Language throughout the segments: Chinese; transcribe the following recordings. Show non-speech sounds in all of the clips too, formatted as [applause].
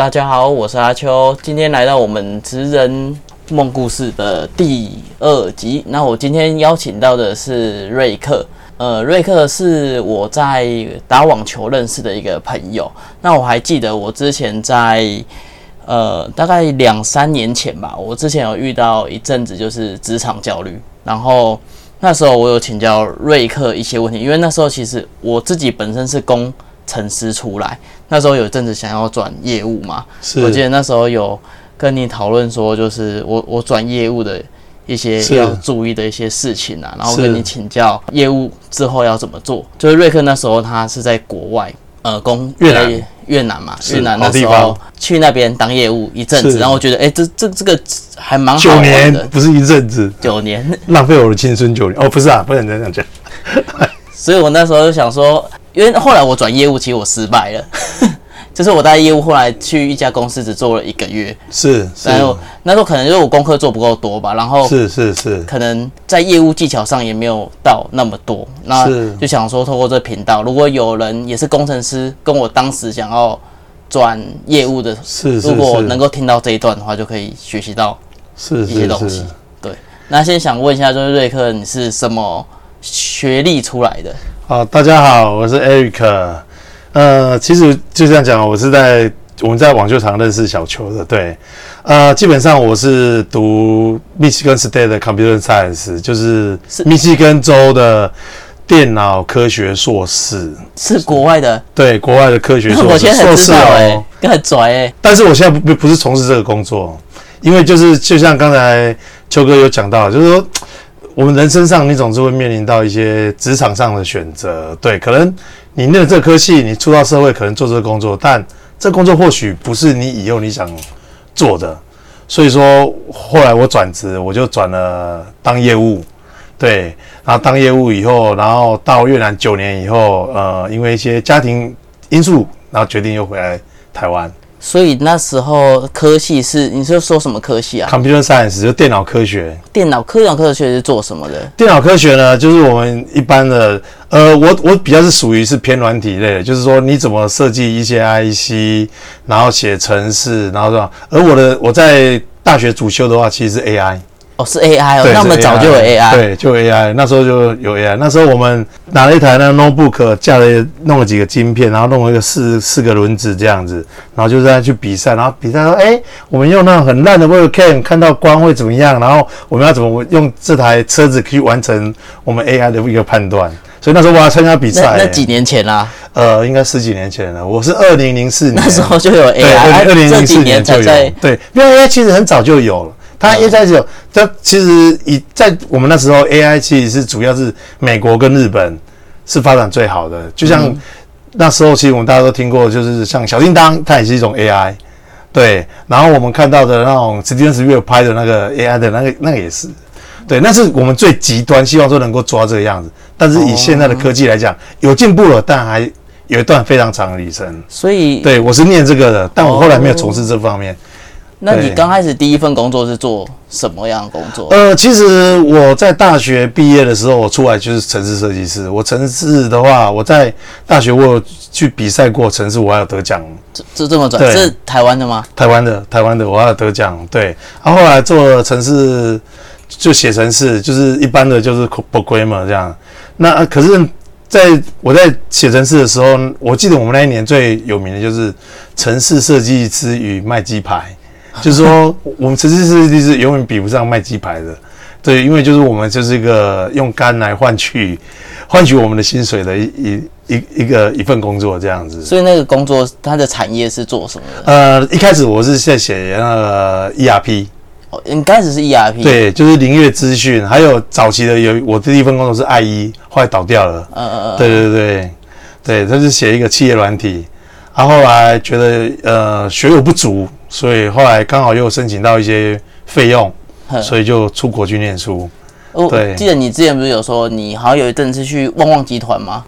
大家好，我是阿秋，今天来到我们职人梦故事的第二集。那我今天邀请到的是瑞克，呃，瑞克是我在打网球认识的一个朋友。那我还记得我之前在呃大概两三年前吧，我之前有遇到一阵子就是职场焦虑，然后那时候我有请教瑞克一些问题，因为那时候其实我自己本身是工程师出来。那时候有一阵子想要转业务嘛，我记得那时候有跟你讨论说，就是我我转业务的一些要注意的一些事情啊，然后跟你请教业务之后要怎么做。就是瑞克那时候他是在国外，呃，工越南。越南嘛，越南那时候去那边当业务一阵子，然后我觉得哎，这这这个还蛮好九年不是一阵子，九年。浪费我的青春九年。哦，不是啊，不能这样讲。所以我那时候就想说。因为后来我转业务，其实我失败了。[laughs] 就是我带业务，后来去一家公司只做了一个月。是，然后那时候可能就是我功课做不够多吧，然后是是是，可能在业务技巧上也没有到那么多。那就想说，透过这频道，如果有人也是工程师，跟我当时想要转业务的，是，如果能够听到这一段的话，就可以学习到是一些东西。对，那先想问一下，就是瑞克，你是什么学历出来的？好，大家好，我是 Eric。呃，其实就这样讲，我是在我们在网球场认识小球的。对，呃，基本上我是读密西根 State 的 Computer Science，就是密西根州的电脑科学硕士。是国外的？对，国外的科学 [laughs] 硕士。硕士哦，很拽哎。但是我现在不不是从事这个工作，因为就是就像刚才秋哥有讲到，就是说。我们人生上，你总是会面临到一些职场上的选择，对，可能你念这科系，你出到社会可能做这个工作，但这工作或许不是你以后你想做的，所以说后来我转职，我就转了当业务，对，然后当业务以后，然后到越南九年以后，呃，因为一些家庭因素，然后决定又回来台湾。所以那时候科系是你是说什么科系啊？Computer Science 就电脑科学。电脑科脑科学是做什么的？电脑科学呢，就是我们一般的，呃，我我比较是属于是偏软体类的，就是说你怎么设计一些 IC，然后写程式，然后是吧？而我的我在大学主修的话，其实是 AI。哦，是 AI 哦，那么早就有 AI，对，就 AI，那时候就有 AI。那时候我们拿了一台那 notebook，架了弄了几个晶片，然后弄了一个四四个轮子这样子，然后就这样去比赛。然后比赛说，哎，我们用那种很烂的 webcam 看到光会怎么样？然后我们要怎么用这台车子去完成我们 AI 的一个判断？所以那时候我要参加比赛。那几年前啦？呃，应该十几年前了。我是二零零四年，那时候就有 AI，二零零四年就有。对，因为 AI 其实很早就有了。它 AI 有，它其实以在我们那时候，AI 其实是主要是美国跟日本是发展最好的。就像那时候，其实我们大家都听过，就是像小叮当，它也是一种 AI。对，然后我们看到的那种 Steven Spielberg 拍的那个 AI 的那个，那个也是。对，那是我们最极端，希望说能够抓这个样子。但是以现在的科技来讲，有进步了，但还有一段非常长的旅程。所以，对我是念这个的，但我后来没有从事这方面。那你刚开始第一份工作是做什么样的工作？呃，其实我在大学毕业的时候，我出来就是城市设计师。我城市的话，我在大学我有去比赛过城市，我还有得奖。这这这么转？是台湾的吗？台湾的，台湾的，我还有得奖。对，然后后来做了城市就写城市，就是一般的就是 programmer 这样。那可是在我在写城市的时候，我记得我们那一年最有名的就是城市设计师与卖鸡排。[laughs] 就是说，我们城市设计师永远比不上卖鸡排的，对，因为就是我们就是一个用肝来换取换取我们的薪水的一一一一个一份工作这样子。所以那个工作它的产业是做什么的？呃，一开始我是在写那个 ERP，哦，一开始是 ERP，对，就是林月资讯，还有早期的有我第一份工作是 IE，后来倒掉了。嗯嗯嗯，对对对对，他是写一个企业软体，然后后来觉得呃学有不足。所以后来刚好又申请到一些费用，所以就出国去念书。哦对，记得你之前不是有说你好像有一阵是去旺旺集团吗？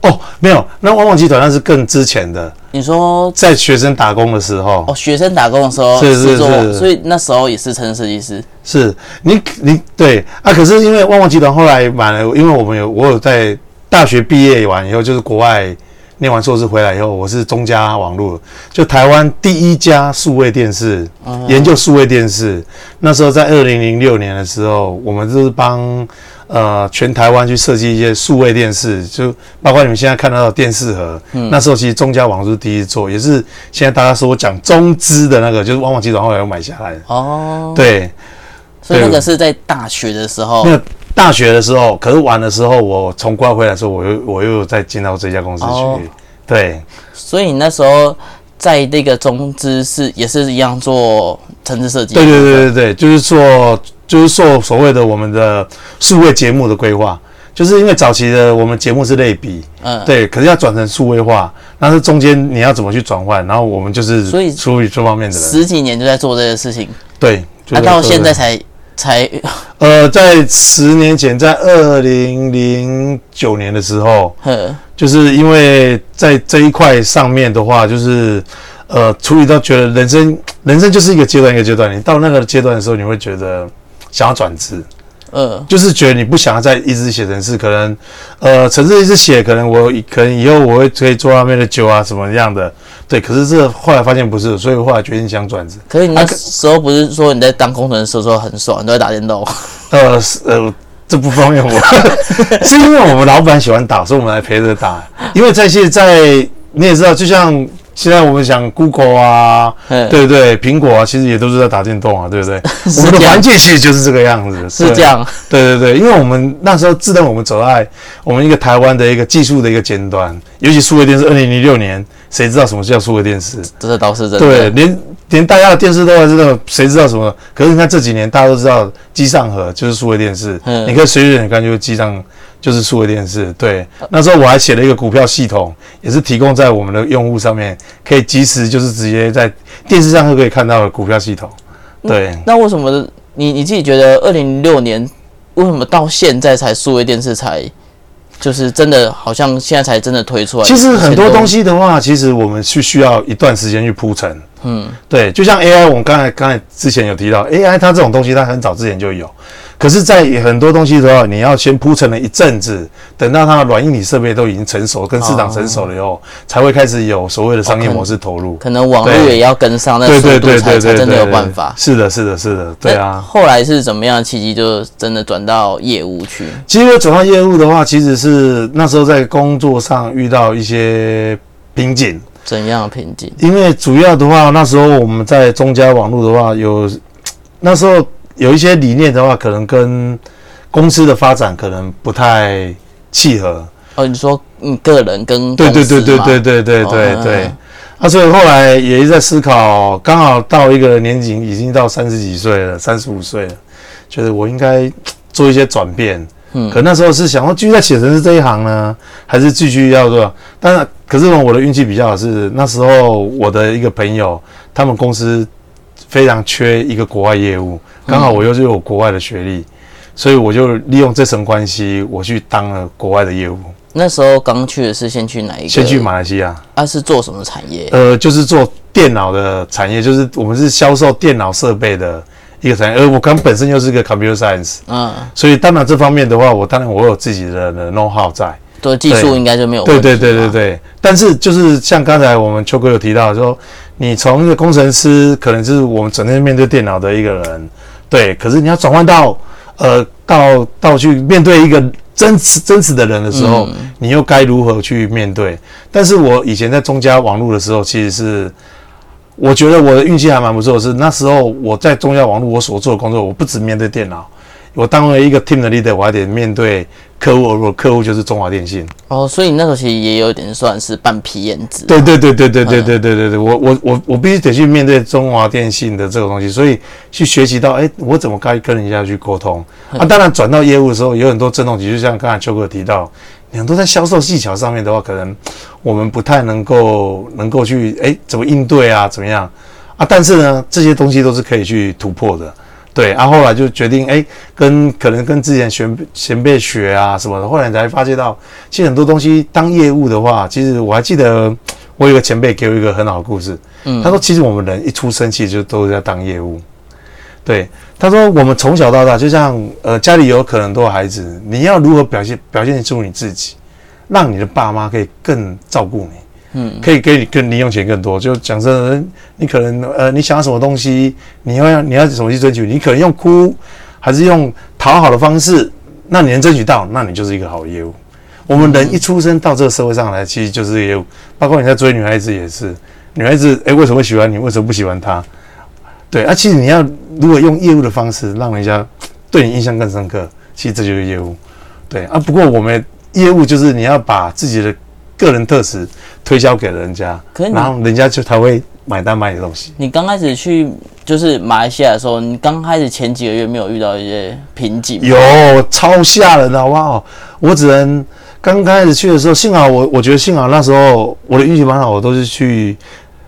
哦，没有，那旺旺集团那是更之前的。你说在学生打工的时候？哦，学生打工的时候是是是，所以那时候也是城市设计师。是你你对啊，可是因为旺旺集团后来买了，因为我们有我有在大学毕业完以后就是国外。念完硕士回来以后，我是中嘉网络，就台湾第一家数位电视研究数位电视。那时候在二零零六年的时候，我们就是帮呃全台湾去设计一些数位电视，就包括你们现在看到的电视盒。那时候其实中嘉网络是第一做，也是现在大家说讲中资的那个，就是旺旺集团后来又买下来的。哦，对，所以那个是在大学的时候，那大学的时候，可是玩的时候，我从国外回来的时候，我又我又再进到这家公司哦。去。对，所以你那时候在那个中资是也是一样做城市设计。对对对对对，就是做就是做所谓的我们的数位节目的规划，就是因为早期的我们节目是类比，嗯，对，可是要转成数位化，那是中间你要怎么去转换，然后我们就是所以处于这方面的人，十几年就在做这个事情，对，就那、是到现在对才才呃，在十年前，在二零零九年的时候，[laughs] 呵。就是因为在这一块上面的话，就是呃，处理到觉得人生人生就是一个阶段一个阶段，你到那个阶段的时候，你会觉得想要转职，呃就是觉得你不想要再一直写程式，可能呃程式一直写，可能我可能以后我会可以做那边的酒啊什么样的，对，可是这后来发现不是，所以后来决定想转职。可是你那时候不是说你在当工程师的时候很爽，你都在打电动？[laughs] 呃呃，这不方便我，[laughs] 是因为我们老板喜欢打，所以我们来陪着打。因为在现在你也知道，就像现在我们想 Google 啊，嗯，对不对？苹果啊，其实也都是在打电动啊，对不对？[laughs] 我们的环境其实就是这个样子，[laughs] 是这。样。对对对，因为我们那时候自认我们走在我们一个台湾的一个技术的一个尖端，尤其数位电视，二零零六年，谁知道什么叫数位电视？这倒是真的。对，连连大家的电视都还知道，谁知道什么？可是你看这几年，大家都知道机上盒就是数位电视，嗯你可以随便看就是机上就是数位电视。对，那时候我还写了一个股票系统，也是提供在我们的用户上面，可以及时就是直接在电视上就可以看到的股票系统。对，那为什么你你自己觉得二零零六年为什么到现在才数位电视才就是真的好像现在才真的推出来？其实很多东西，西的话，其实我们是需要一段时间去铺陈。嗯，对，就像 AI，我们刚才刚才之前有提到 AI，它这种东西它很早之前就有，可是，在很多东西的话，你要先铺成了一阵子，等到它的软硬体设备都已经成熟，跟市场成熟了以后，才会开始有所谓的商业模式投入。可能网络也要跟上那对速度才才真的有对办法。是的，是的，是的，对啊。后来是怎么样的契机，就真的转到业务去？其实我转到业务的话，其实是那时候在工作上遇到一些瓶颈。怎样的瓶颈？因为主要的话，那时候我们在中加网络的话，有那时候有一些理念的话，可能跟公司的发展可能不太契合。哦，你说你个人跟对对对对对对对对对那。啊，所以后来也一直在思考，刚好到一个年纪，已经到三十几岁了，三十五岁了，觉得我应该做一些转变。嗯可那时候是想要继续在写程式这一行呢，还是继续要做？当然，可是呢，我的运气比较好，是那时候我的一个朋友，他们公司非常缺一个国外业务，刚好我又是有国外的学历，所以我就利用这层关系，我去当了国外的业务，那时候刚去的是先去哪一个？先去马来西亚。啊，是做什么产业？呃，就是做电脑的产业，就是我们是销售电脑设备的一个产业。而我刚本身又是个 computer science，嗯，所以当然这方面的话，我当然我有自己的的 know how 在。对，技术应该就没有对问题对对对对。对，但是就是像刚才我们秋哥有提到说，你从一个工程师，可能就是我们整天面对电脑的一个人，对，可是你要转换到呃到到去面对一个真实真实的人的时候，嗯你又该如何去面对？但是我以前在中加网络的时候，其实是我觉得我的运气还蛮不错是，那时候我在中家网络我所做的工作，我不止面对电脑，我当为一个 team 的 leader，我还得面对客户，如果客户就是中华电信。哦，所以你那时候其实也有点算是半皮眼子。对对对对对对对对对对，我我我我必须得去面对中华电信的这个东西，所以去学习到，哎，我怎么该跟人家去沟通啊？当然转到业务的时候，有很多震动期，就像刚才秋哥提到，很多在销售技巧上面的话，可能我们不太能够能够去哎怎么应对啊，怎么样啊？但是呢，这些东西都是可以去突破的。对，啊，后来就决定，哎，跟可能跟之前前前辈学啊什么的，后来才发现到，其实很多东西当业务的话，其实我还记得我有个前辈给我一个很好的故事，嗯他说，其实我们人一出生其实就都是在当业务。对，他说我们从小到大，就像呃家里有可能都有孩子，你要如何表现表现出你自己，让你的爸妈可以更照顾你。嗯，可以给你更零用钱更多。就讲真的，你可能呃，你想要什么东西，你要你要怎么去争取？你可能用哭，还是用讨好的方式？那你能争取到，那你就是一个好业务。我们人一出生到这个社会上来，其实就是业务。包括你在追女孩子也是，女孩子哎为什么喜欢你？为什么不喜欢她？对啊，其实你要如果用业务的方式让人家对你印象更深刻，其实这就是业务。对啊，不过我们业务就是你要把自己的个人特质推销给人家，然后人家就才会买单买你的东西。你刚开始去就是马来西亚的时候，你刚开始前几个月没有遇到一些瓶颈？有，超吓人的，好不好？我只能刚开始去的时候，幸好我我觉得幸好那时候我的运气蛮好，我都是去。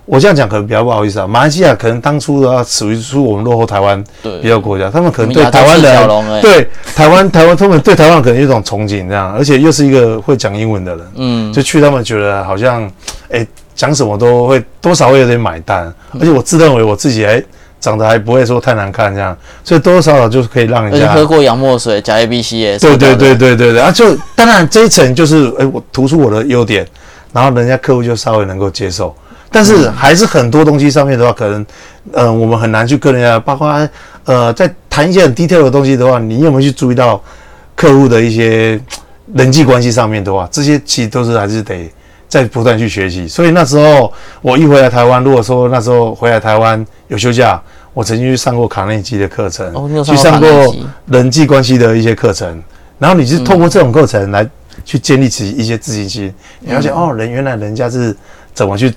我这样讲可能比较不好意思啊，马来西亚可能当初的话属于出我们落后台湾比较国家，他们可能对台湾人对台湾台湾他们对台湾可能有一种憧憬这样，而且又是一个会讲英文的人，嗯，就去他们觉得好像哎讲什么都会多少会有点买单，而且我自认为我自己哎长得还不会说太难看这样，所以多多少少就是可以让人家喝过洋墨水加 A B C 也对对对对对对啊，就当然这一层就是哎我突出我的优点，然后人家客户就稍微能够接受。但是还是很多东西上面的话，可能，嗯，我们很难去跟人家，包括呃，在谈一些很 detail 的东西的话，你有没有去注意到客户的一些人际关系上面的话，这些其实都是还是得在不断去学习。所以那时候我一回来台湾，如果说那时候回来台湾有休假，我曾经去上过卡内基的课程，去上过人际关系的一些课程，然后你是透过这种课程来去建立起一些自信心，你发现哦，人原来人家是怎么去。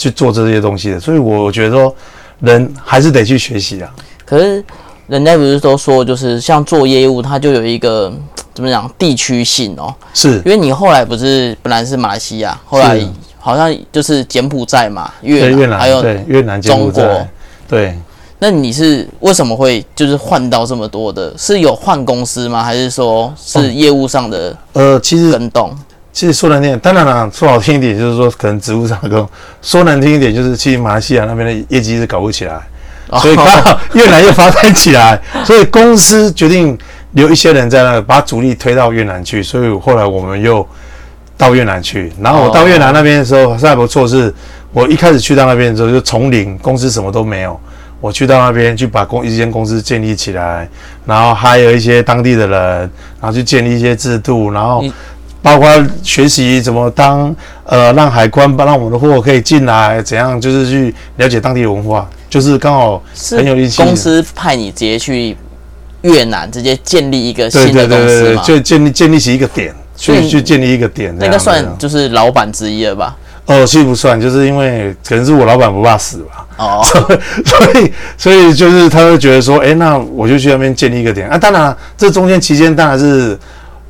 去做这些东西的，所以我觉得说，人还是得去学习啊。可是人家不是都说，就是像做业务，它就有一个怎么讲地区性哦。是，因为你后来不是本来是马来西亚，后来好像就是柬埔寨嘛，越越南还有越南、中国。对。那你是为什么会就是换到这么多的？是有换公司吗？还是说是业务上的？呃，其实跟动。其实说难听，当然了，说好听一点，就是说可能职务上跟说难听一点，就是去马来西亚那边的业绩是搞不起来，[laughs] 所以刚好越南又发展起来，所以公司决定留一些人在那，把主力推到越南去。所以后来我们又到越南去。然后我到越南那边的时候，还不错，是我一开始去到那边的时候就从零，公司什么都没有，我去到那边去把公一间公司建立起来，然后还有一些当地的人，然后去建立一些制度，然后。包括学习怎么当呃让海关让我们的货可以进来，怎样就是去了解当地的文化，就是刚好很有意思。公司派你直接去越南，直接建立一个新的公司嘛？就建立建立起一个点，去去建立一个点，那个算就是老板之一了吧？哦，其实不算，就是因为可能是我老板不怕死吧。哦，[laughs] 所以所以就是他会觉得说，哎，那我就去那边建立一个点啊。当然，这中间期间当然是。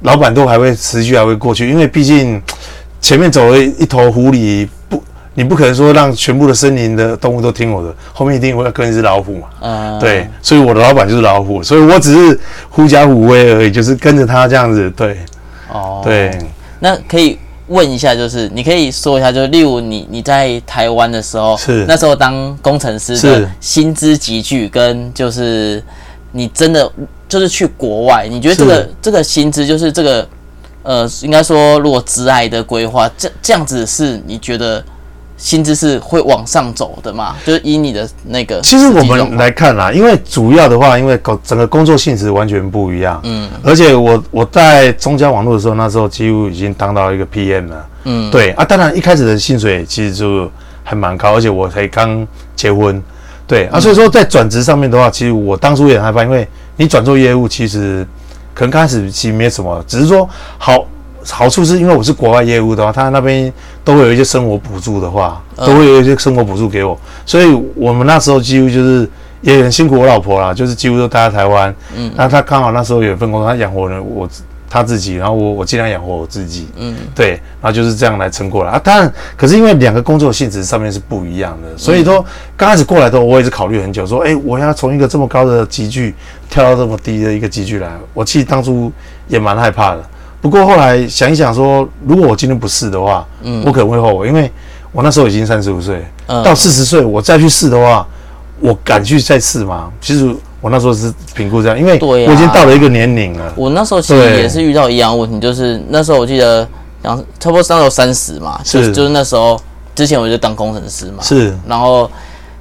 老板都还会持续还会过去，因为毕竟前面走了一头狐狸，不，你不可能说让全部的森林的动物都听我的，后面一定会跟一只老虎嘛。嗯，对，所以我的老板就是老虎，所以我只是狐假虎威而已，就是跟着他这样子。对，哦，对。那可以问一下，就是你可以说一下，就是例如你你在台湾的时候，是那时候当工程师的薪资集聚，跟就是你真的。就是去国外，你觉得这个这个薪资就是这个，呃，应该说如果职爱的规划，这这样子是你觉得薪资是会往上走的吗？就是以你的那个，其实我们来看啦，因为主要的话，因为工整个工作性质完全不一样，嗯，而且我我在中交网络的时候，那时候几乎已经当到一个 PM 了，嗯，对啊，当然一开始的薪水其实就还蛮高，而且我才刚结婚，对啊，所以说在转职上面的话，其实我当初也很害怕，因为你转做业务，其实可能刚开始其实没什么，只是说好好处是因为我是国外业务的话，他那边都会有一些生活补助的话，都会有一些生活补助给我，所以我们那时候几乎就是也很辛苦我老婆啦，就是几乎都待在台湾，嗯，那他刚好那时候有一份工作，他养活了我。他自己，然后我我尽量养活我自己，嗯，对，然后就是这样来撑过来啊。当然，可是因为两个工作性质上面是不一样的，所以说刚开始过来的时候，我也是考虑很久，说，哎，我要从一个这么高的集聚跳到这么低的一个集聚来，我其实当初也蛮害怕的。不过后来想一想，说如果我今天不试的话，嗯，我可能会后悔，因为我那时候已经三十五岁，到四十岁我再去试的话，我敢去再试吗？其实。我那时候是评估这样，因为我已经到了一个年龄了。我那时候其实也是遇到一样问题，就是那时候我记得差不多那时候三十嘛，是。就就是那时候之前我就当工程师嘛，是。然后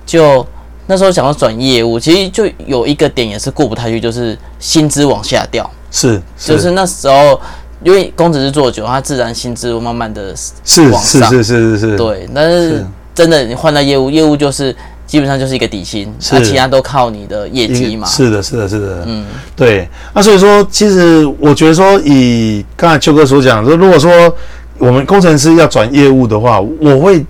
就那时候想要转业务，其实就有一个点也是过不太去，就是薪资往下掉，是就是那时候因为工程师做久，他自然薪资会慢慢的是往上。是是是是是，对，但是是真的你换到业务，业务就是基本上就是一个底薪，是那其他都靠你的业绩嘛，是的，是的，是的，嗯，对。那所以说，其实我觉得说，以刚才邱哥所讲，说如果说我们工程师要转业务的话，我会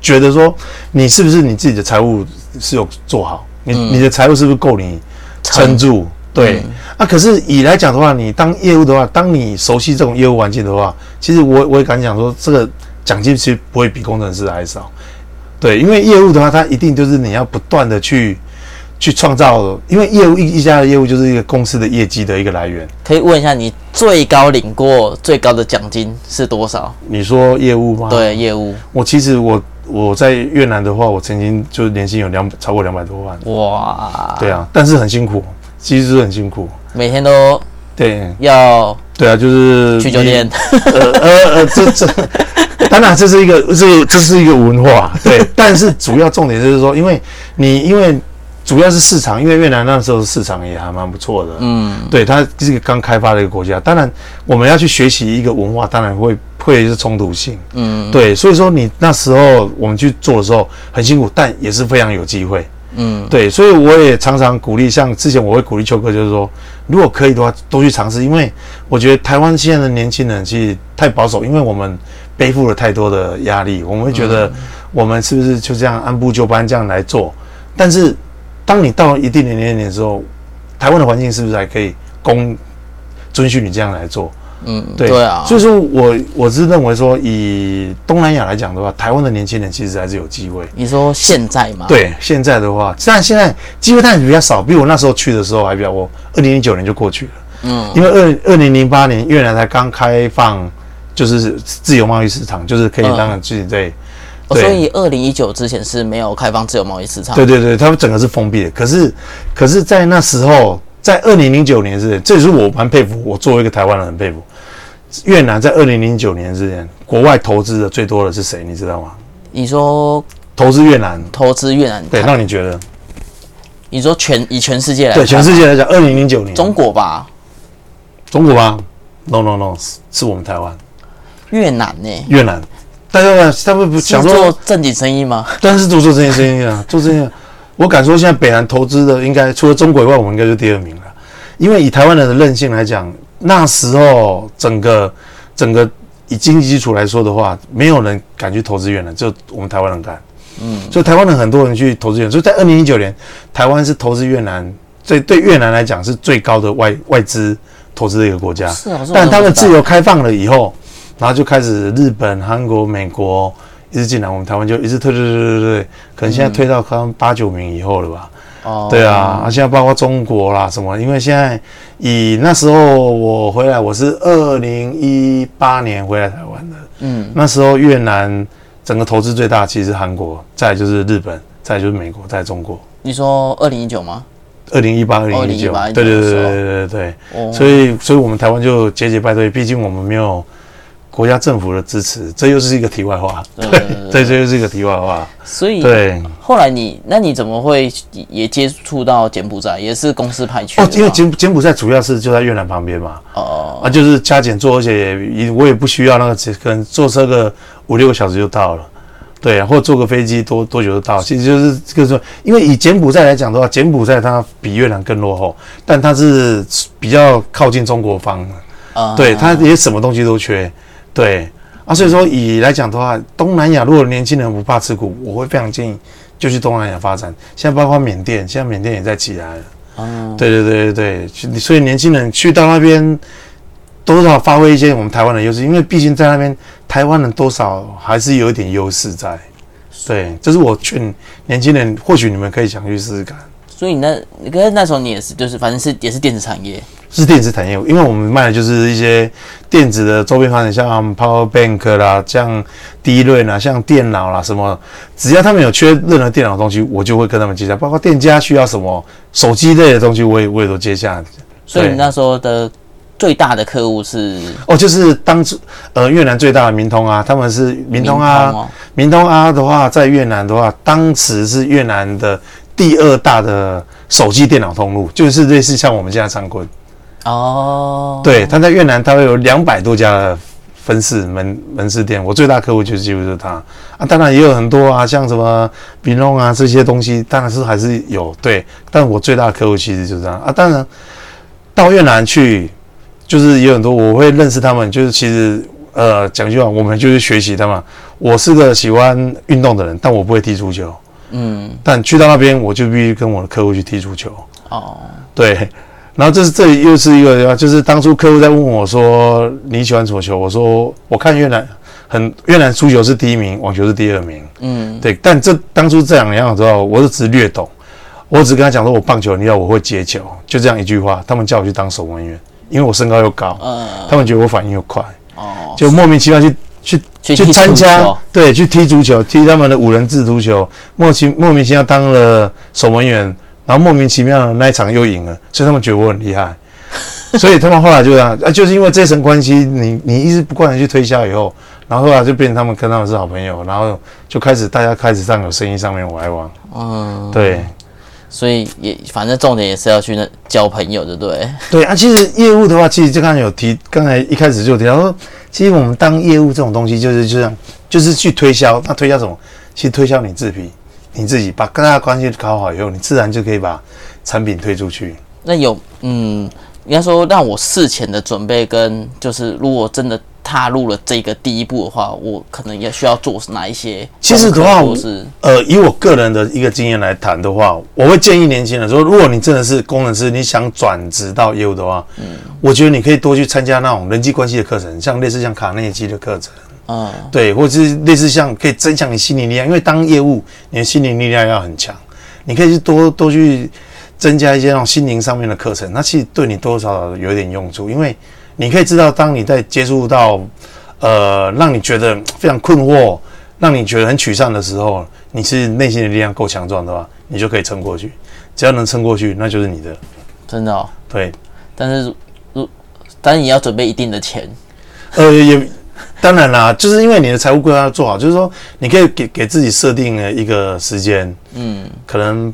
觉得说，你是不是你自己的财务是有做好？你、嗯你的财务是不是够你撑住？对。嗯啊，可是以来讲的话，你当业务的话，当你熟悉这种业务环境的话，其实我我也敢讲说，这个奖金其实不会比工程师还少。对，因为业务的话，它一定就是你要不断的去去创造，因为业务一一家的业务就是一个公司的业绩的一个来源。可以问一下你最高领过最高的奖金是多少？你说业务吗？，对，业务，我其实我我在越南的话，我曾经就是年薪有两超过两百多万。哇，对啊，但是很辛苦，其实是很辛苦。每天都对要对啊，就是去酒店，呃呃呃，这这，[laughs] 当然这是一个这这是一个文化，对。但是主要重点就是说，因为你因为主要是市场，因为越南那时候市场也还蛮不错的，嗯，对，它是一个刚开发的一个国家。当然，我们要去学习一个文化，当然会会是冲突性，嗯对。所以说你那时候我们去做的时候很辛苦，但也是非常有机会。嗯，对，所以我也常常鼓励，像之前我会鼓励秋哥，就是说，如果可以的话，多去尝试，因为我觉得台湾现在的年轻人其实太保守，因为我们背负了太多的压力，我们会觉得我们是不是就这样按部就班这样来做？但是当你到了一定的年龄的时候，台湾的环境是不是还可以供遵循你这样来做？嗯，对对啊，所以说我我是认为说，以东南亚来讲的话，台湾的年轻人其实还是有机会。你说现在吗？，对，现在的话，虽然现在机会当然比较少，比我那时候去的时候还比较，我二零零九年就过去了，嗯，因为二二零零八年越南才刚开放，就是自由贸易市场，就是可以让自己在，所以二零一九之前是没有开放自由贸易市场，对对对，他们整个是封闭的。可是，可是在那时候，在二零零九年之前，这也是我蛮佩服，我作为一个台湾人很佩服。越南在二零零九年之前，国外投资的最多的是谁？你知道吗？你说投资越南，投资越南，对，那你觉得？你说全以全世界来对，看全世界来讲，二零零九年，中国吧，中国吧？No No No，是是我们台湾。越南呢？越南，大家呢，他们不想做，正经生意吗？但是都做正经生意啊，[laughs] 做这件，我敢说现在北韩投资的应该除了中国以外，我们应该是第二名了。因为以台湾人的韧性来讲，那时候整个整个以经济基础来说的话，没有人敢去投资越南，只有我们台湾人敢。嗯，所以台湾人很多人去投资越南，所以在二零一九年，台湾是投资越南最对越南来讲是最高的外外资投资的一个国家。是啊，但他们自由由开放了以后，然后就开始日本、韩国、美国一直进来，我们台湾就一直推推推推推，可能现在推到可能八九名以后了吧？哦，对啊，啊，现在包括中国啦什么，因为现在以那时候我回来，我是二零一八年回来台湾的，嗯，那时候越南整个投资最大其实是韩国，再就是日本，再就是美国，再中国。你说二零一九吗？二零一八、二零一九，2018对对对对对对对。哦，所以，所以我们台湾就节节败退，毕竟我们没有国家政府的支持，这又是一个题外话。对这这又是一个题外话。所以对，后来你那你怎么会也接触到柬埔寨？也是公司派去哦因为柬柬埔寨主要是就在越南旁边嘛，哦啊，就是加减坐，而且也我也不需要那个，可能坐车个五六个小时就到了。对啊，或坐个飞机多多久就到，其实就是这个说，因为以柬埔寨来讲的话，柬埔寨它比越南更落后，但它是比较靠近中国方的。啊对，它也什么东西都缺，对啊，所以说以来讲的话，东南亚如果年轻人不怕吃苦，我会非常建议就去东南亚发展。现在包括缅甸，现在缅甸也在起来了，哦，对对对对对，所以年轻人去到那边，多少发挥一些我们台湾的优势，因为毕竟在那边台湾人多少还是有一点优势在。对，这是我劝年轻人，或许你们可以想去试试看。所以你那，可是那时候你也是，就是反正是也是电子产业，是电子产业，因为我们卖的就是一些电子的周边产品，像 Power Bank 啦，像第一类啦，像电脑啦，什么，只要他们有缺任何电脑的东西，我就会跟他们接洽，包括店家需要什么手机类的东西，我也我也都接下。所以你那时候的最大的客户是哦，就是当初呃越南最大的民通啊，他们是民通啊，哦民通啊的话，在越南的话，当时是越南的第二大的手机电脑通路，就是类似像我们现在昌坤。哦，对，他在越南，他会有两百多家的分市门门市店。我最大客户就是几乎就是他啊，当然也有很多啊，像什么冰龙啊这些东西，当然是还是有对。但我最大的客户其实就是这样啊。当然到越南去，就是有很多我会认识他们，就是其实呃讲句话，我们就是学习他们。我是个喜欢运动的人，但我不会踢足球。嗯，但去到那边，我就必须跟我的客户去踢足球。哦，对，然后这是这里又是一个，就是当初客户在问我说你喜欢什么球，我说我看越南很越南足球是第一名，网球是第二名，嗯，对，但这当初这两样之后，我就只略懂，我只跟他讲说我棒球你要我会接球，就这样一句话，他们叫我去当守门员，因为我身高又高，嗯，他们觉得我反应又快，哦，就莫名其妙去去参加，对，去踢足球，踢他们的五人制足球，莫其莫名其妙当了守门员，然后莫名其妙的那一场又赢了，所以他们觉得我很厉害，[laughs] 所以他们后来就这样，啊，就是因为这层关系，你你一直不断的去推销以后，然后后来就变成他们跟他们是好朋友，然后就开始大家开始上有生意上面来往，嗯，对所以也反正重点也是要去那交朋友，对不对？对啊，其实业务的话，其实就刚才有提，刚才一开始就提到说，其实我们当业务这种东西，就是就这样，就是去推销，那推销什么？其实推销你自己，你自己把跟大家关系搞好以后，你自然就可以把产品推出去。那有，嗯，应该说让我事前的准备跟就是如果真的踏入了这个第一步的话，我可能也需要做哪一些？其实的话我是呃，以我个人的一个经验来谈的话，我会建议年轻人说，如果你真的是工程师，你想转职到业务的话，嗯，我觉得你可以多去参加那种人际关系的课程，像类似像卡内基的课程，嗯，对，或者是类似像可以增强你心理力量，因为当业务，你的心理力量要很强，你可以去多多去增加一些那种心灵上面的课程，那其实对你多多少少有一点用处，因为你可以知道，当你在接触到呃让你觉得非常困惑，让你觉得很沮丧的时候，你是内心的力量够强壮的话，你就可以撑过去。只要能撑过去，那就是你的。真的哦。对，但是如但是你要准备一定的钱，呃，也当然啦，就是因为你的财务规划要做好，就是说你可以给给自己设定了一个时间，嗯，可能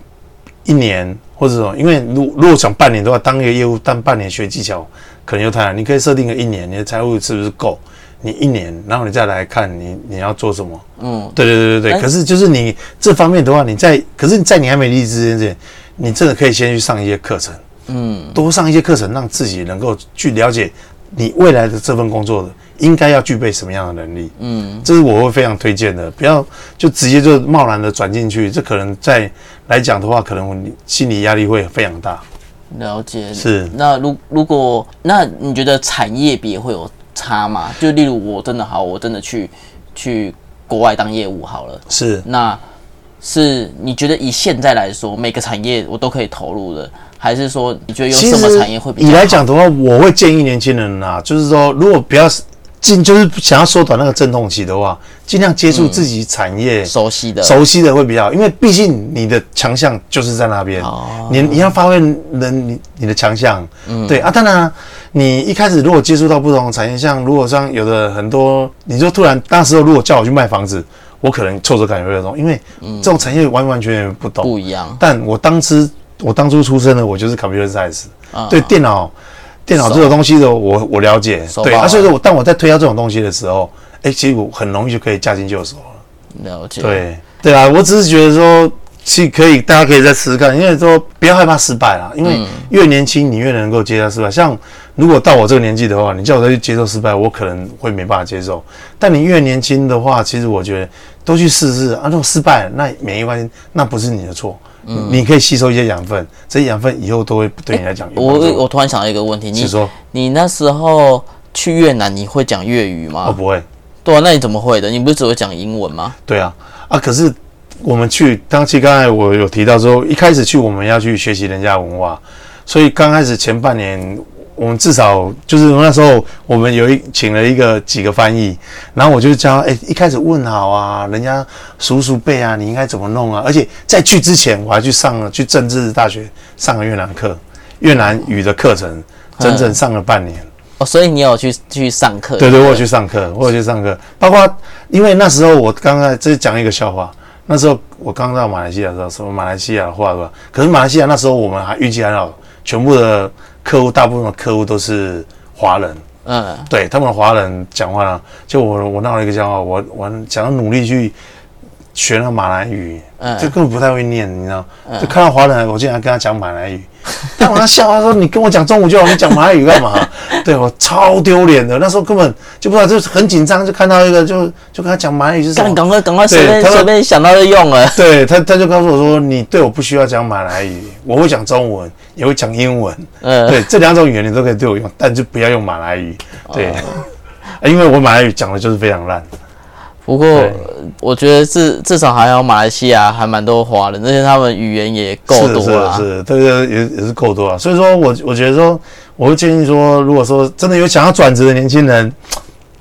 一年或者什么，因为如如果想半年的话，当一个业务，但半年学技巧可能又太难。你可以设定个一年，你的财务是不是够？你一年，然后你再来看你你要做什么。嗯，对对对对对。哎可是就是你这方面的话，你在可是，在你还没离职之前，你真的可以先去上一些课程，嗯，多上一些课程，让自己能够去了解你未来的这份工作的应该要具备什么样的能力。嗯，这是我会非常推荐的，不要就直接就贸然的转进去，这可能在来讲的话，可能你心理压力会非常大。了解。是那如如果那你觉得产业别会有差吗？就例如我真的好，我真的去去国外当业务好了，是，那是你觉得以现在来说，每个产业我都可以投入的，还是说你觉得有什么实产业会比较以好来讲的话，我会建议年轻人啊，就是说，如果不要尽，就是想要缩短那个阵痛期的话，尽量接触自己产业。熟悉的？熟悉的会比较好，因为毕竟你的强项就是在那边，哦你你要发挥人你你的强项，嗯对啊，当然啊你一开始如果接触到不同的产业，像如果像有的很多，你就突然那时候如果叫我去卖房子，我可能挫折感有点重，因为这种产业完完全全不懂，不一样。但我当时我当初出生的，我就是 computer science，、啊对电脑电脑这个东西的我我了解，对啊，所以说我当我在推销这种东西的时候，哎、其实我很容易就可以驾轻就熟了。了解。，对对啊，我只是觉得说，其实可以，大家可以再试试看，因为说不要害怕失败啦，因为越年轻你越能够接受失败。像如果到我这个年纪的话，你叫我再去接受失败，我可能会没办法接受。但你越年轻的话，其实我觉得都去试试啊，如果失败了，那没关系，那不是你的错，你可以吸收一些养分，这些养分以后都会对你来讲我。我突然想到一个问题，你是说你那时候去越南，你会讲粤语吗？哦不会，对啊，那你怎么会的？你不是只会讲英文吗？对啊，啊，可是我们去，当期刚才我有提到说，一开始去我们要去学习人家文化，所以刚开始前半年，我们至少就是那时候我们有一请了一个几个翻译，然后我就教，哎、一开始问好啊，人家叔叔辈啊，你应该怎么弄啊？而且在去之前，我还去上了去政治大学上了越南课，越南语的课程，整整上了半年。哦，所以你有去去上课？对对，我有去上课，我有去上课，包括因为那时候我刚才这讲一个笑话，那时候我刚到马来西亚的时候，什么马来西亚话吧，可是马来西亚那时候我们还运气还好，全部的客户大部分的客户都是华人，嗯，对他们的华人讲话呢，就我我闹了一个笑话，我我想要努力去学那马来语，嗯。就根本不太会念，你知道，就看到华人，我竟然跟他讲马来语，他晚上笑他说你跟我讲中午就好，你讲马来语干嘛？[laughs] 对我超丢脸的，那时候根本就不知道，就是很紧张，就看到一个就就跟他讲马来语是什赶么。赶快赶快随便随便想到就用了。对他，他就告诉我说：“你对我不需要讲马来语，我会讲中文，也会讲英文。嗯，对，这两种语言你都可以对我用，但就不要用马来语。对，哦 [laughs] 因为我马来语讲的就是非常烂。不过我觉得至至少还有马来西亚还蛮多华人，而且他们语言也够多啦。是是，这个，也也是够多啊。所以说我我觉得说，我会建议说，如果说真的有想要转职的年轻人，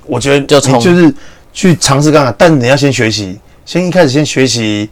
我觉得就从就是去尝试看看，但你要先学习，先一开始先学习。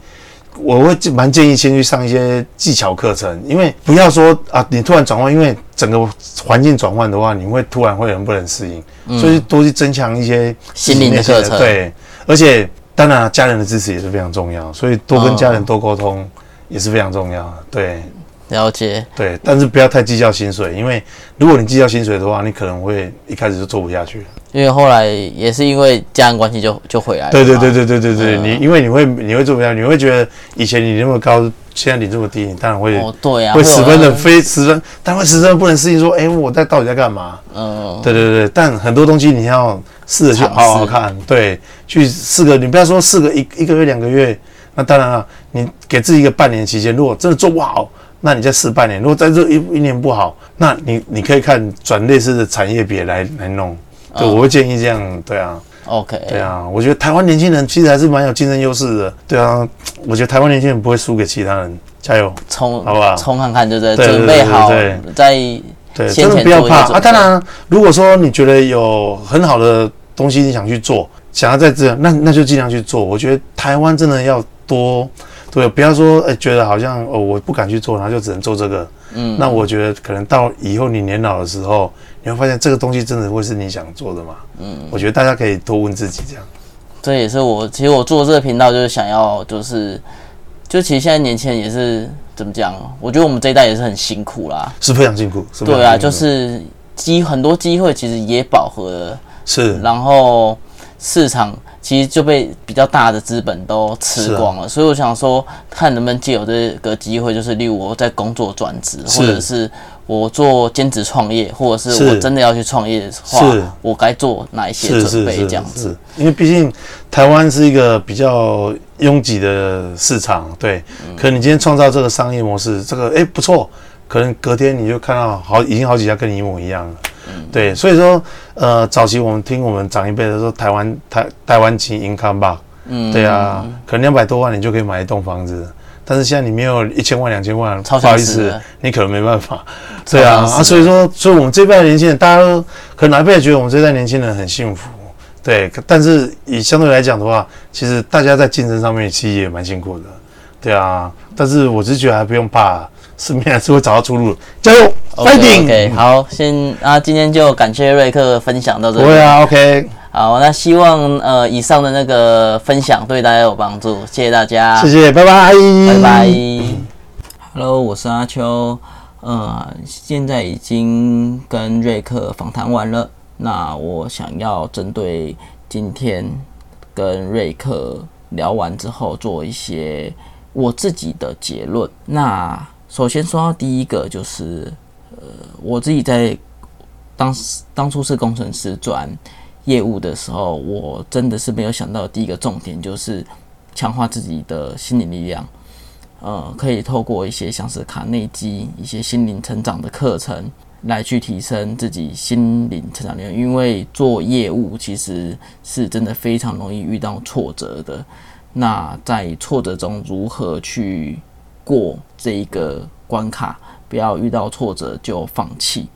我会蛮建议先去上一些技巧课程，因为不要说啊，你突然转换，因为整个环境转换的话，你会突然会很不能适应，所以多去增强一些嗯心灵的课程对，而且当然了家人的支持也是非常重要，所以多跟家人多沟通也是非常重要的。对了解，对，但是不要太计较薪水，因为如果你计较薪水的话，你可能会一开始就做不下去。因为后来也是因为家人关系就就回来了。对对对。对对对对，嗯你因为你会你会做不下去，你会觉得以前你那么高，现在你这么低，你当然会、哦，对啊，会十分的非十分，但会十分不能适应说，哎，我在到底在干嘛？嗯，对对对，但很多东西你要试着去好好看，对，去试个，你不要说试个一一个月两个月，那当然了，你给自己一个半年期间，如果真的做不好，那你再试半年，如果在这一一年不好，那你你可以看转类似的产业别来来弄，对，嗯我会建议这样，对啊，OK，对啊，我觉得台湾年轻人其实还是蛮有竞争优势的，对啊，我觉得台湾年轻人不会输给其他人，加油，冲好不好冲看看，对不对？准备好对再对，真的不要怕啊！当然，如果说你觉得有很好的东西你想去做，想要在这，那那就尽量去做。我觉得台湾真的要多，对，不要说哎、觉得好像哦我不敢去做，然后就只能做这个。嗯，那我觉得可能到以后你年老的时候，你会发现这个东西真的会是你想做的嘛？嗯，我觉得大家可以多问自己这样。这也是我，其实我做这个频道就是想要，就是，就其实现在年轻人也是怎么讲？我觉得我们这一代也是很辛苦啦。是非常辛苦，对啊，就是机很多机会其实也饱和了，是然后市场其实就被比较大的资本都吃光啊。了，所以我想说，看能不能借有这个机会，就是例如我在工作转职，或者是我做兼职创业，或者是是。我真的要去创业的话，我该做哪一些是准备？这样子，是，因为毕竟台湾是一个比较拥挤的市场，对，嗯。可能你今天创造这个商业模式，这个哎、不错，可能隔天你就看到好已经好几家跟你一模一样了，嗯对，所以说呃，早期我们听我们长一辈的说台湾台台湾型 income 吧，嗯，对啊，可能两百多万你就可以买一栋房子。但是现在你没有一千万、两千万，超不好意思你可能没办法。对啊，啊，所以说，所以我们这一辈的年轻人，大家都可能哪一辈觉得我们这一代年轻人很幸福，对。但是以相对来讲的话，其实大家在竞争上面其实也蛮辛苦的，对啊。但是我只是觉得还不用怕，市面还是会找到出路，加油 OK，fighting！OK，好，先啊，今天就感谢瑞克分享到这里。对啊，OK，好，那希望呃以上的那个分享对大家有帮助，谢谢大家，谢谢，拜拜，拜拜。Hello，我是阿秋，呃，现在已经跟瑞克访谈完了，那我想要针对今天跟瑞克聊完之后，做一些我自己的结论。那首先说到第一个，就是呃，我自己在当时当初是工程师转业务的时候，我真的是没有想到第一个重点就是强化自己的心理力量。呃，可以透过一些像是卡内基一些心灵成长的课程，来去提升自己心灵成长力量。因为做业务其实是真的非常容易遇到挫折的。那在挫折中如何去过这一个关卡，不要遇到挫折就放弃。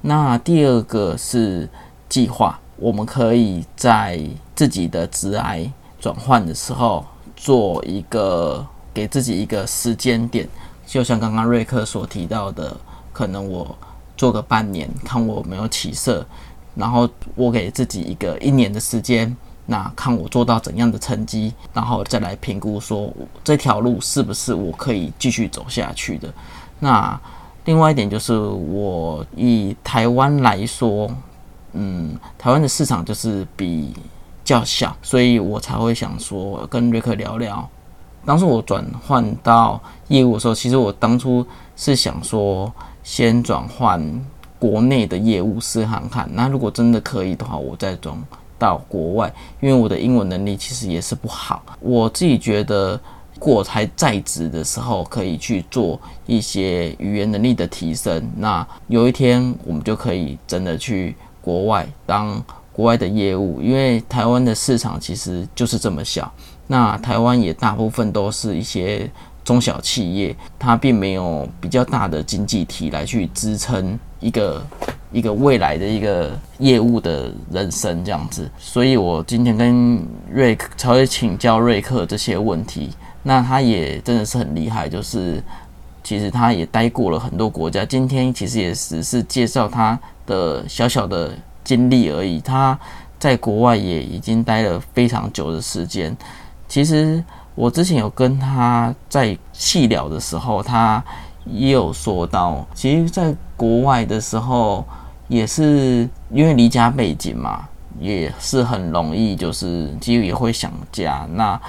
那第二个是计划，我们可以在自己的职癌转换的时候做一个给自己一个时间点，就像刚刚瑞克所提到的，可能我做个半年，看我没有起色，然后我给自己一个一年的时间，那看我做到怎样的成绩，然后再来评估说这条路是不是我可以继续走下去的。那另外一点就是我以台湾来说，嗯，台湾的市场就是比较小，所以我才会想说跟瑞克聊聊。当初我转换到业务的时候，其实我当初是想说先转换。国内的业务试看看，那如果真的可以的话，我再转到国外，因为我的英文能力其实也是不好。我自己觉得，过才在职的时候可以去做一些语言能力的提升，那有一天我们就可以真的去国外当国外的业务，因为台湾的市场其实就是这么小，那台湾也大部分都是一些。中小企业，它并没有比较大的经济体来去支撑一个一个未来的一个业务的人生这样子，所以我今天跟瑞克才会请教瑞克这些问题。那他也真的是很厉害，就是其实他也待过了很多国家。今天其实也只是介绍他的小小的经历而已。他在国外也已经待了非常久的时间，其实。我之前有跟他在细聊的时候，他也有说到，其实在国外的时候，也是因为离家背景嘛，也是很容易，就是几乎也会想家，那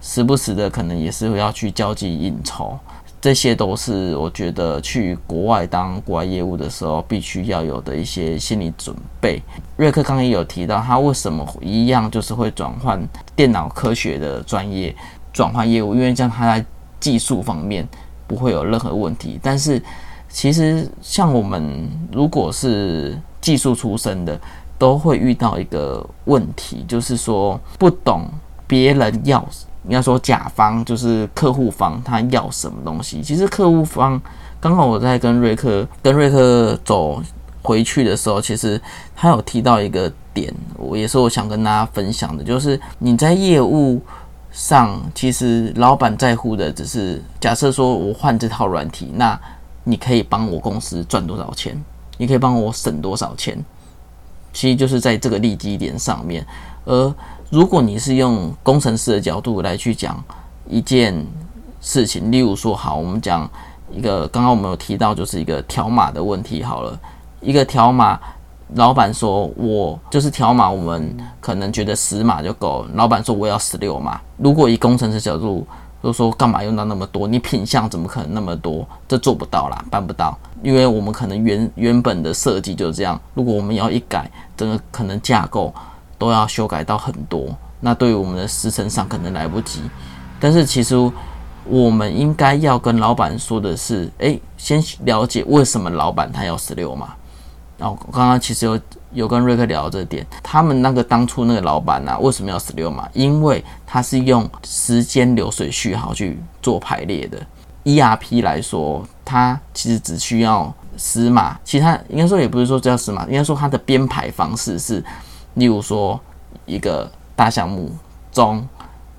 时不时的可能也是要去交际应酬，这些都是我觉得去国外当国外业务的时候必须要有的一些心理准备。瑞克刚刚也有提到，他为什么一样就是会转换电脑科学的专业。转换业务，因为这样他在技术方面不会有任何问题。但是，其实像我们如果是技术出身的，都会遇到一个问题，就是说不懂别人要，应该说甲方就是客户方他要什么东西。其实客户方刚好我在跟瑞克跟瑞克走回去的时候，其实他有提到一个点，我也是我想跟大家分享的，就是你在业务。上其实老板在乎的只是，假设说我换这套软体，那你可以帮我公司赚多少钱？你可以帮我省多少钱？其实就是在这个利基点上面。而如果你是用工程师的角度来去讲一件事情，例如说，好，我们讲一个刚刚我们有提到就是一个条码的问题，好了，一个条码。老板说：“我就是条码，我们可能觉得十码就够。”老板说：“我要十六码。”如果以工程师角度，就说干嘛用到那么多？你品相怎么可能那么多？这做不到啦，办不到，因为我们可能原原本的设计就是这样。如果我们要一改，整个可能架构都要修改到很多，那对于我们的时程上可能来不及。但是其实我们应该要跟老板说的是：诶，先了解为什么老板他要十六码。然后刚刚其实有有跟瑞克聊这点，他们那个当初那个老板呢，为什么要十六码？因为他是用时间流水序号去做排列的。ERP 来说，它其实只需要十码，其他应该说也不是说只要十码，应该说它的编排方式是，例如说一个大项目、中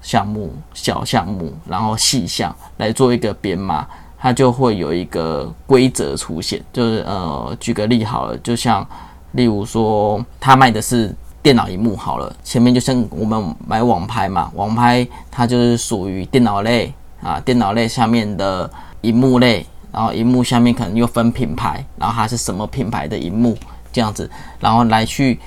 项目、小项目，然后细项来做一个编码。它就会有一个规则出现，就是呃，举个例好了，就像例如说，他卖的是电脑荧幕好了，前面就像我们买网拍嘛，网拍它就是属于电脑类啊，电脑类下面的荧幕类，然后荧幕下面可能又分品牌，然后它是什么品牌的荧幕这样子，然后来去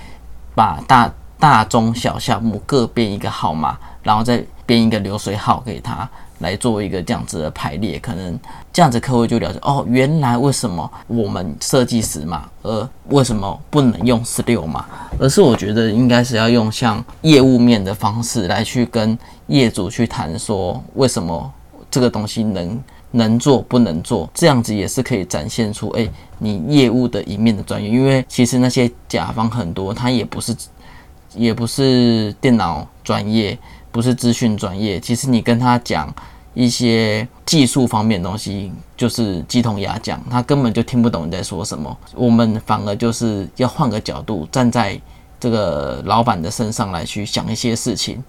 把大大中小项目各编一个号码，然后再编一个流水号给他。来做一个这样子的排列，可能这样子客户就了解哦，原来为什么我们设计十码，而为什么不能用十六码？而是我觉得应该是要用像业务面的方式来去跟业主去谈，说为什么这个东西能能做不能做，这样子也是可以展现出哎你业务的一面的专业。因为其实那些甲方很多，他也不是也不是电脑专业，不是资讯专业，其实你跟他讲。一些技术方面的东西，就是鸡同鸭讲，他根本就听不懂你在说什么。我们反而就是要换个角度，站在这个老板的身上来去想一些事情。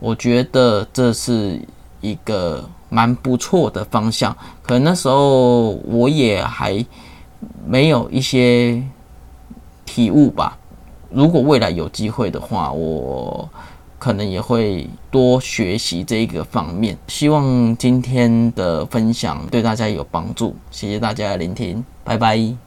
我觉得这是一个蛮不错的方向。可能那时候我也还没有一些体悟吧。如果未来有机会的话，我可能也会多学习这一个方面。希望今天的分享对大家有帮助，谢谢大家的聆听，拜拜。